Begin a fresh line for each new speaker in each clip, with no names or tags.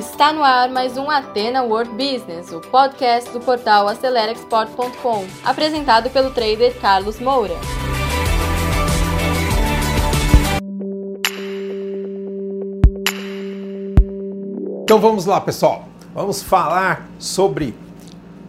Está no ar mais um Atena World Business, o podcast do portal AceleraExport.com, apresentado pelo trader Carlos Moura.
Então vamos lá, pessoal. Vamos falar sobre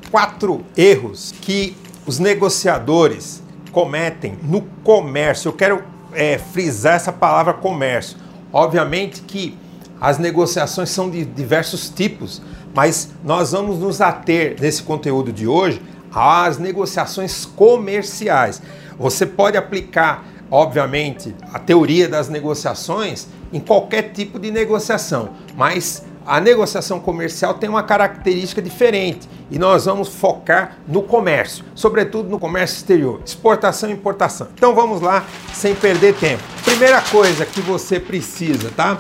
quatro erros que os negociadores cometem no comércio. Eu quero é, frisar essa palavra comércio. Obviamente que as negociações são de diversos tipos, mas nós vamos nos ater nesse conteúdo de hoje às negociações comerciais. Você pode aplicar, obviamente, a teoria das negociações em qualquer tipo de negociação, mas a negociação comercial tem uma característica diferente e nós vamos focar no comércio, sobretudo no comércio exterior, exportação e importação. Então vamos lá, sem perder tempo. Primeira coisa que você precisa, tá?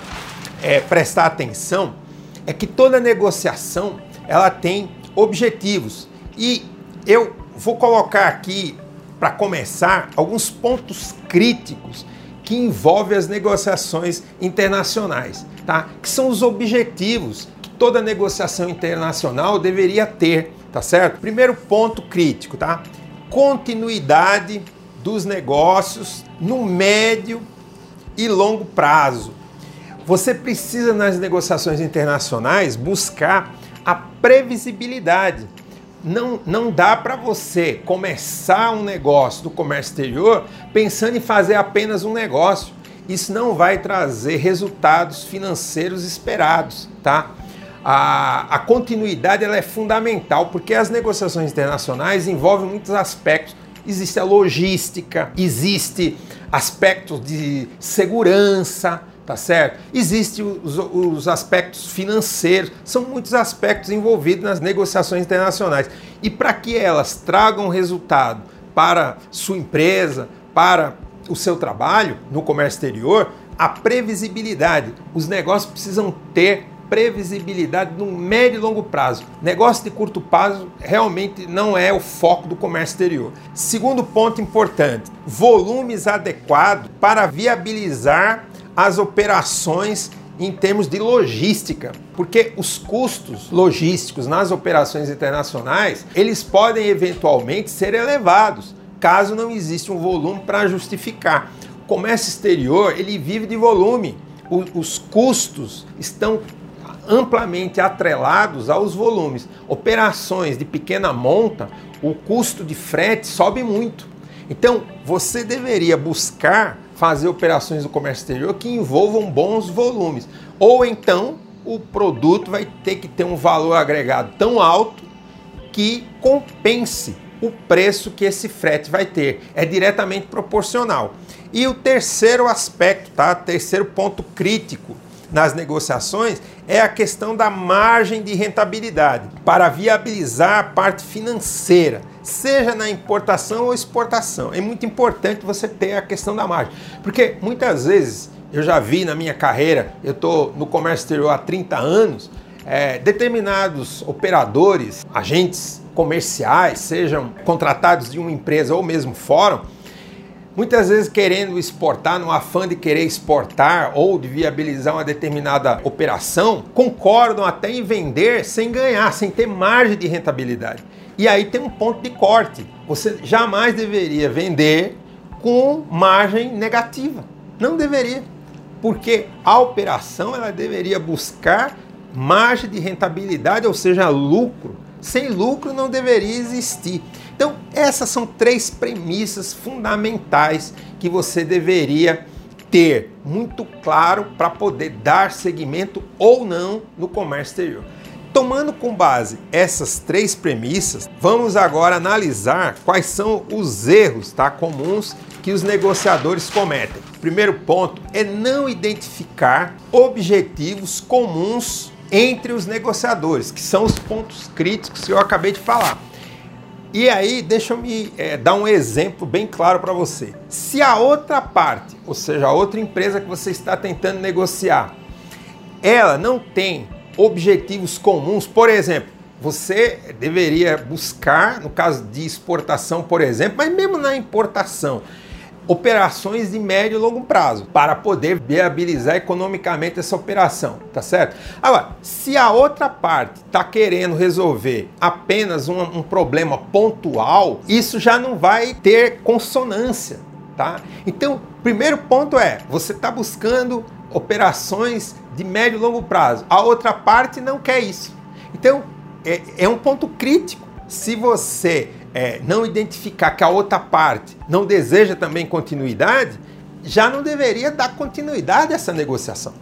É prestar atenção é que toda negociação ela tem objetivos e eu vou colocar aqui para começar alguns pontos críticos que envolvem as negociações internacionais tá? que são os objetivos que toda negociação internacional deveria ter, tá certo? Primeiro ponto crítico, tá? Continuidade dos negócios no médio e longo prazo. Você precisa nas negociações internacionais buscar a previsibilidade. Não, não dá para você começar um negócio do comércio exterior pensando em fazer apenas um negócio isso não vai trazer resultados financeiros esperados, tá? A, a continuidade ela é fundamental porque as negociações internacionais envolvem muitos aspectos. Existe a logística, existe aspectos de segurança, tá certo? Existem os, os, aspectos financeiros, são muitos aspectos envolvidos nas negociações internacionais. E para que elas tragam resultado para sua empresa, para o seu trabalho no comércio exterior, a previsibilidade. Os negócios precisam ter previsibilidade no médio e longo prazo. Negócio de curto prazo realmente não é o foco do comércio exterior. Segundo ponto importante: volumes adequados para viabilizar as operações em termos de logística, porque os custos logísticos nas operações internacionais, eles podem eventualmente ser elevados caso não exista um volume para justificar. O comércio exterior, ele vive de volume. O, os custos estão amplamente atrelados aos volumes. Operações de pequena monta, o custo de frete sobe muito. Então, você deveria buscar fazer operações do comércio exterior que envolvam bons volumes. Ou então, o produto vai ter que ter um valor agregado tão alto que compense o preço que esse frete vai ter. É diretamente proporcional. E o terceiro aspecto, tá? Terceiro ponto crítico nas negociações é a questão da margem de rentabilidade para viabilizar a parte financeira, seja na importação ou exportação. É muito importante você ter a questão da margem, porque muitas vezes eu já vi na minha carreira, eu estou no comércio exterior há 30 anos, é, determinados operadores, agentes comerciais, sejam contratados de uma empresa ou mesmo fórum, muitas vezes querendo exportar, no afã de querer exportar ou de viabilizar uma determinada operação, concordam até em vender sem ganhar, sem ter margem de rentabilidade. E aí tem um ponto de corte. Você jamais deveria vender com margem negativa. Não deveria. Porque a operação ela deveria buscar margem de rentabilidade, ou seja, lucro sem lucro não deveria existir. Então, essas são três premissas fundamentais que você deveria ter muito claro para poder dar seguimento ou não no comércio exterior. Tomando com base essas três premissas, vamos agora analisar quais são os erros tá, comuns que os negociadores cometem. primeiro ponto é não identificar objetivos comuns entre os negociadores, que são os pontos críticos que eu acabei de falar. E aí, deixa eu me é, dar um exemplo bem claro para você. Se a outra parte, ou seja, a outra empresa que você está tentando negociar, ela não tem objetivos comuns, por exemplo, você deveria buscar, no caso de exportação, por exemplo, mas mesmo na importação, operações de médio e longo prazo para poder viabilizar economicamente essa operação, tá certo? Agora, se a outra parte está querendo resolver apenas um, um problema pontual, isso já não vai ter consonância, tá? Então, primeiro ponto é, você está buscando operações de médio e longo prazo. A outra parte não quer isso. Então, é, é um ponto crítico. Se você é, não identificar que a outra parte não deseja também continuidade, já não deveria dar continuidade a essa negociação.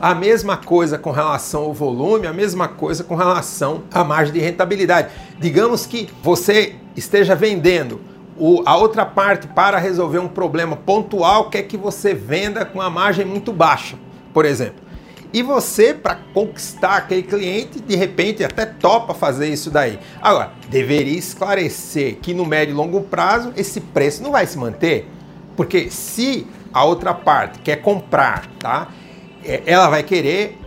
A mesma coisa com relação ao volume, a mesma coisa com relação à margem de rentabilidade. Digamos que você esteja vendendo o, a outra parte para resolver um problema pontual, quer que você venda com a margem muito baixa, por exemplo. E você, para conquistar aquele cliente, de repente até topa fazer isso daí. Agora, deveria esclarecer que no médio e longo prazo esse preço não vai se manter. Porque se a outra parte quer comprar, tá? É, ela vai querer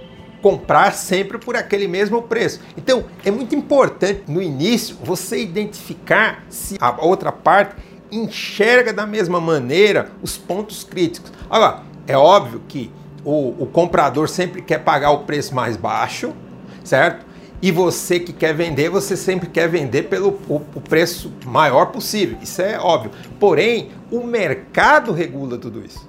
comprar sempre por aquele mesmo preço. Então, é muito importante no início você identificar se a outra parte enxerga da mesma maneira os pontos críticos. Agora, é óbvio que o, o comprador sempre quer pagar o preço mais baixo, certo? E você que quer vender, você sempre quer vender pelo o, o preço maior possível. Isso é óbvio. Porém, o mercado regula tudo isso.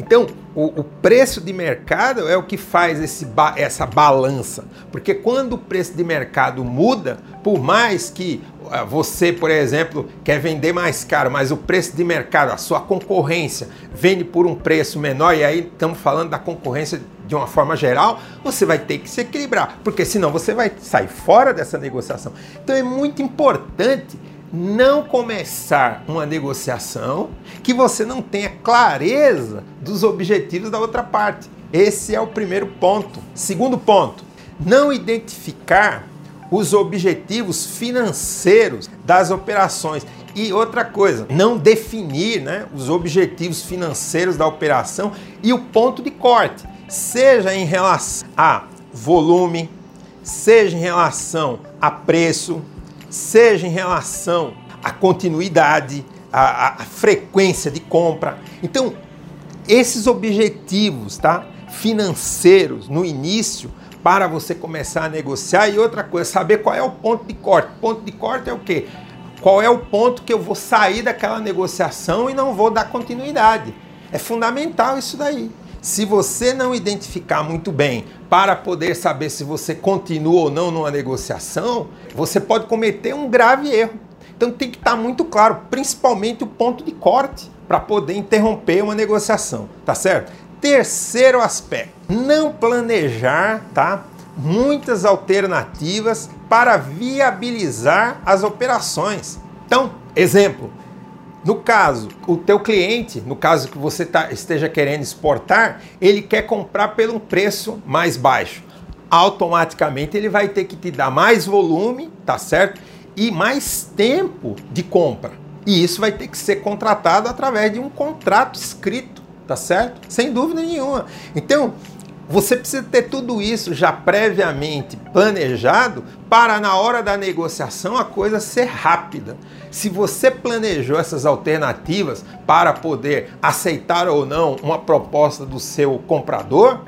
Então, o, o, preço de mercado é o que faz esse, essa balança. Porque quando o preço de mercado muda, por mais que ah, você, por exemplo, quer vender mais caro, mas o preço de mercado, a sua concorrência, vende por um preço menor, e aí estamos falando da concorrência de uma forma geral, você vai ter que se equilibrar, porque senão você vai sair fora dessa negociação. Então é muito importante não começar uma negociação que você não tenha clareza dos objetivos da outra parte. Esse é o primeiro ponto. Segundo ponto, não identificar os objetivos financeiros das operações. E outra coisa, não definir né, os objetivos financeiros da operação e o ponto de corte, seja em relação a volume, seja em relação a preço, seja em relação à continuidade, à, à frequência de compra. Então, esses objetivos tá, financeiros no início para você começar a negociar e outra coisa, saber qual é o ponto de corte. Ponto de corte é o quê? Qual é o ponto que eu vou sair daquela negociação e não vou dar continuidade? É fundamental isso daí. Se você não identificar muito bem para poder saber se você continua ou não numa negociação, você pode cometer um grave erro. Então tem que estar muito claro, principalmente o ponto de corte, para poder interromper uma negociação, tá certo? Terceiro aspecto, não planejar, tá? Muitas alternativas para viabilizar as operações. Então, exemplo, no caso, o teu cliente, no caso que você tá, esteja querendo exportar, ele quer comprar pelo preço mais baixo. Automaticamente ele vai ter que te dar mais volume, tá certo? E mais tempo de compra. E isso vai ter que ser contratado através de um contrato escrito, tá certo? Sem dúvida nenhuma. Então, você precisa ter tudo isso já previamente planejado para na hora da negociação a coisa ser rápida. Se você planejou essas alternativas para poder aceitar ou não uma proposta do seu comprador,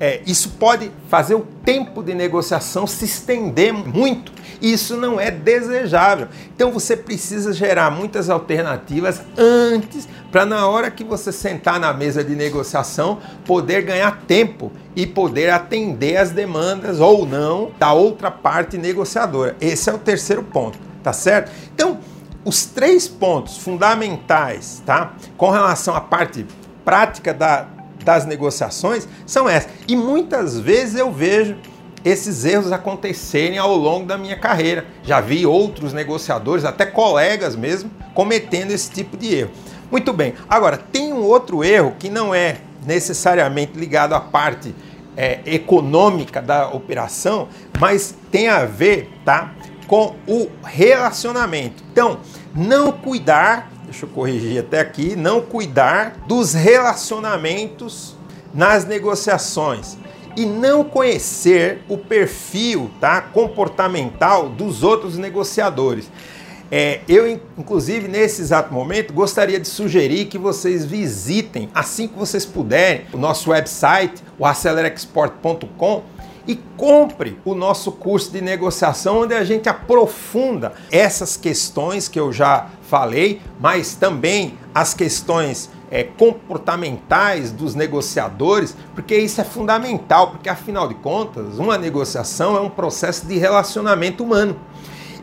é, isso pode fazer o tempo de negociação se estender muito. Isso não é desejável. Então você precisa gerar muitas alternativas antes, para na hora que você sentar na mesa de negociação, poder ganhar tempo e poder atender as demandas ou não da outra parte negociadora. Esse é o terceiro ponto, tá certo? Então, os três pontos fundamentais, tá? Com relação à parte prática da, das negociações são essas. E muitas vezes eu vejo esses erros acontecerem ao longo da minha carreira. Já vi outros negociadores, até colegas mesmo, cometendo esse tipo de erro. Muito bem. Agora, tem um outro erro que não é necessariamente ligado à parte é, econômica da operação, mas tem a ver, tá, com o relacionamento. Então, não cuidar deixa eu corrigir até aqui, não cuidar dos relacionamentos nas negociações e não conhecer o perfil tá, comportamental dos outros negociadores. É, eu, inclusive, nesse exato momento, gostaria de sugerir que vocês visitem, assim que vocês puderem, o nosso website, o acelerexport.com, e compre o nosso curso de negociação, onde a gente aprofunda essas questões que eu já falei, mas também as questões é, comportamentais dos negociadores, porque isso é fundamental, porque afinal de contas, uma negociação é um processo de relacionamento humano.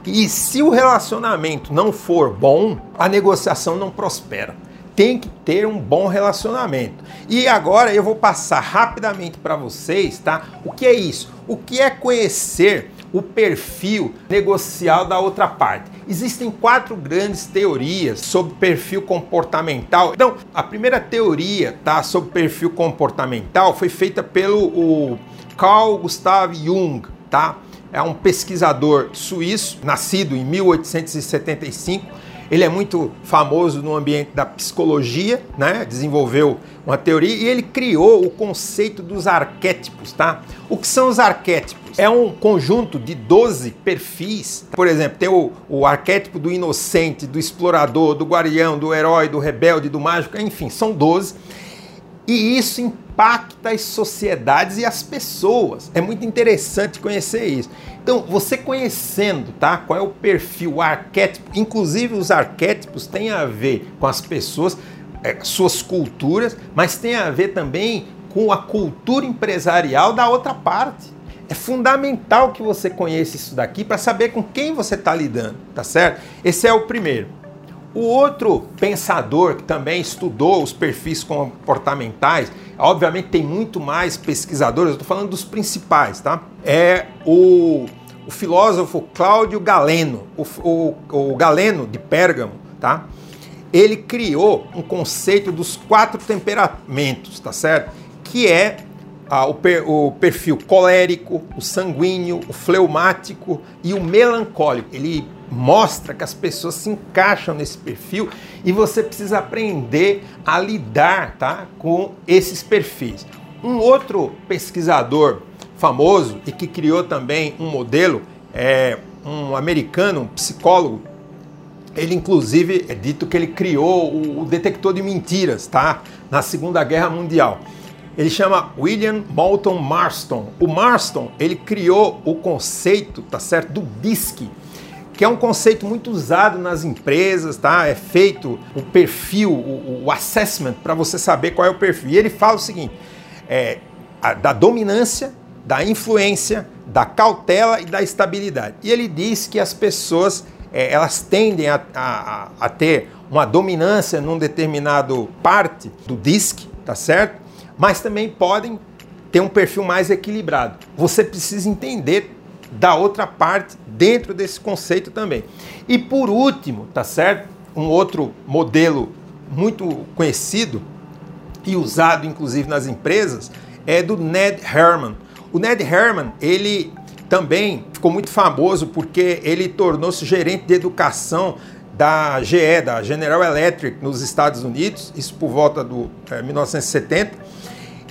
E se o relacionamento não for bom, a negociação não prospera tem que ter um bom relacionamento. E agora eu vou passar rapidamente para vocês, tá? O que é isso? O que é conhecer o perfil negocial da outra parte? Existem quatro grandes teorias sobre perfil comportamental. Então, a primeira teoria, tá, sobre perfil comportamental foi feita pelo o Carl Gustav Jung, tá? É um pesquisador suíço, nascido em 1875 ele é muito famoso no ambiente da psicologia, né? Desenvolveu uma teoria e ele criou o conceito dos arquétipos, tá? O que são os arquétipos? É um conjunto de 12 perfis. Por exemplo, tem o, o arquétipo do inocente, do explorador, do guardião, do herói, do rebelde, do mágico, enfim, são 12. E isso impacta as sociedades e as pessoas. É muito interessante conhecer isso. Então, você conhecendo, tá? Qual é o perfil, o arquétipo, inclusive os arquétipos têm a ver com as pessoas, é, suas culturas, mas tem a ver também com a cultura empresarial da outra parte. É fundamental que você conheça isso daqui para saber com quem você está lidando, tá certo? Esse é o primeiro. O outro pensador que também estudou os perfis comportamentais, obviamente tem muito mais pesquisadores, eu estou falando dos principais, tá? É o, o filósofo Cláudio Galeno, o, o, o Galeno de Pérgamo, tá? Ele criou um conceito dos quatro temperamentos, tá certo? Que é ah, o, per, o, perfil colérico, o sanguíneo, o fleumático e o melancólico. Ele mostra que as pessoas se encaixam nesse perfil e você precisa aprender a lidar tá, com esses perfis. Um outro pesquisador famoso e que criou também um modelo é um americano, um psicólogo. Ele inclusive é dito que ele criou o, o detector de mentiras, tá? Na Segunda Guerra Mundial. Ele chama William Moulton Marston. O Marston, ele criou o conceito, tá certo, do DISC, que é um conceito muito usado nas empresas, tá? É feito o perfil, o, o assessment para você saber qual é o perfil. E ele fala o seguinte: é, a, da dominância, da influência, da cautela e da estabilidade. E ele diz que as pessoas é, elas tendem a, a, a ter uma dominância num determinado parte do DISC, tá certo? Mas também podem ter um perfil mais equilibrado. Você precisa entender da outra parte dentro desse conceito também. E por último, tá certo? Um outro modelo muito conhecido e usado inclusive nas empresas é do Ned Herman. O Ned Herman, ele também ficou muito famoso porque ele tornou-se gerente de educação da GE, da General Electric, nos Estados Unidos, isso por volta do é, 1970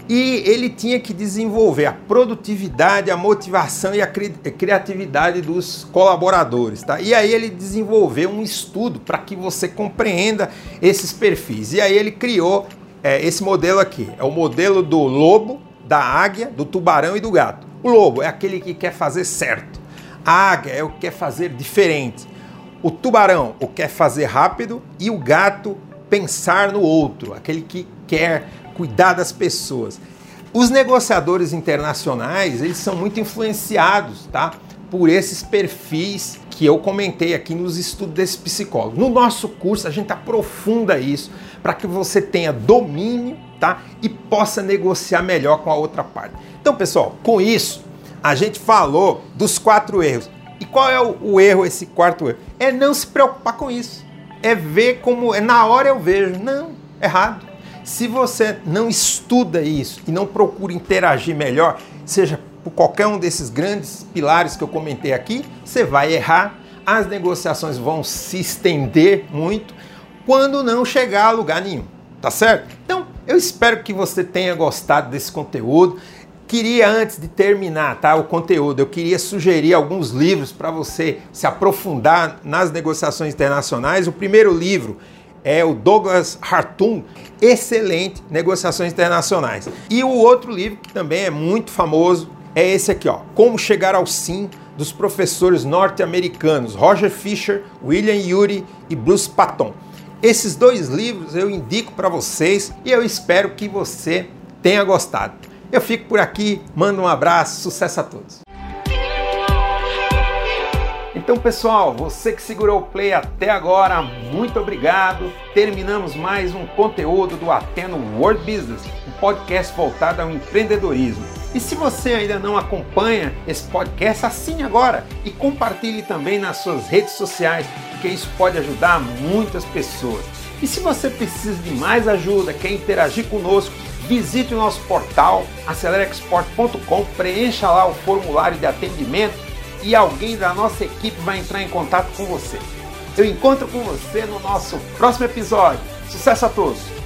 e ele tinha que desenvolver a produtividade, a motivação e a cri criatividade dos colaboradores. Tá? E aí ele desenvolveu um estudo para que você compreenda esses perfis. E aí ele criou é, esse modelo aqui. É o modelo do lobo, da águia, do tubarão e do gato. O lobo é aquele que quer fazer certo. A águia é o que quer fazer diferente. O tubarão, o que quer fazer rápido. E o gato, pensar no outro, aquele que quer cuidar das pessoas. Os negociadores internacionais, eles são muito influenciados, tá? Por esses perfis que eu comentei aqui nos estudos desse psicólogo. No nosso curso a gente aprofunda isso para que você tenha domínio, tá? E possa negociar melhor com a outra parte. Então, pessoal, com isso a gente falou dos quatro erros. E qual é o, o erro, esse quarto erro? É não se preocupar com isso. É ver como. É na hora eu vejo. Não, errado. Se você não estuda isso e não procura interagir melhor, seja por qualquer um desses grandes pilares que eu comentei aqui, você vai errar, as negociações vão se estender muito quando não chegar a lugar nenhum, tá certo? Então, eu espero que você tenha gostado desse conteúdo. Queria antes de terminar, tá, o conteúdo, eu queria sugerir alguns livros para você se aprofundar nas negociações internacionais. O primeiro livro é o Douglas Hartung, excelente negociações internacionais. E o outro livro que também é muito famoso é esse aqui, ó, Como chegar ao sim dos professores norte-americanos Roger Fisher, William Ury e Bruce Patton. Esses dois livros eu indico para vocês e eu espero que você tenha gostado. Eu fico por aqui, mando um abraço, sucesso a todos. Então, pessoal, você que segurou o play até agora, muito obrigado. Terminamos mais um conteúdo do Ateno World Business, um podcast voltado ao empreendedorismo. E se você ainda não acompanha esse podcast, assine agora e compartilhe também nas suas redes sociais, porque isso pode ajudar muitas pessoas. E se você precisa de mais ajuda, quer interagir conosco, visite o nosso portal acelerexport.com, preencha lá o formulário de atendimento e alguém da nossa equipe vai entrar em contato com você. Eu encontro com você no nosso próximo episódio. Sucesso a todos!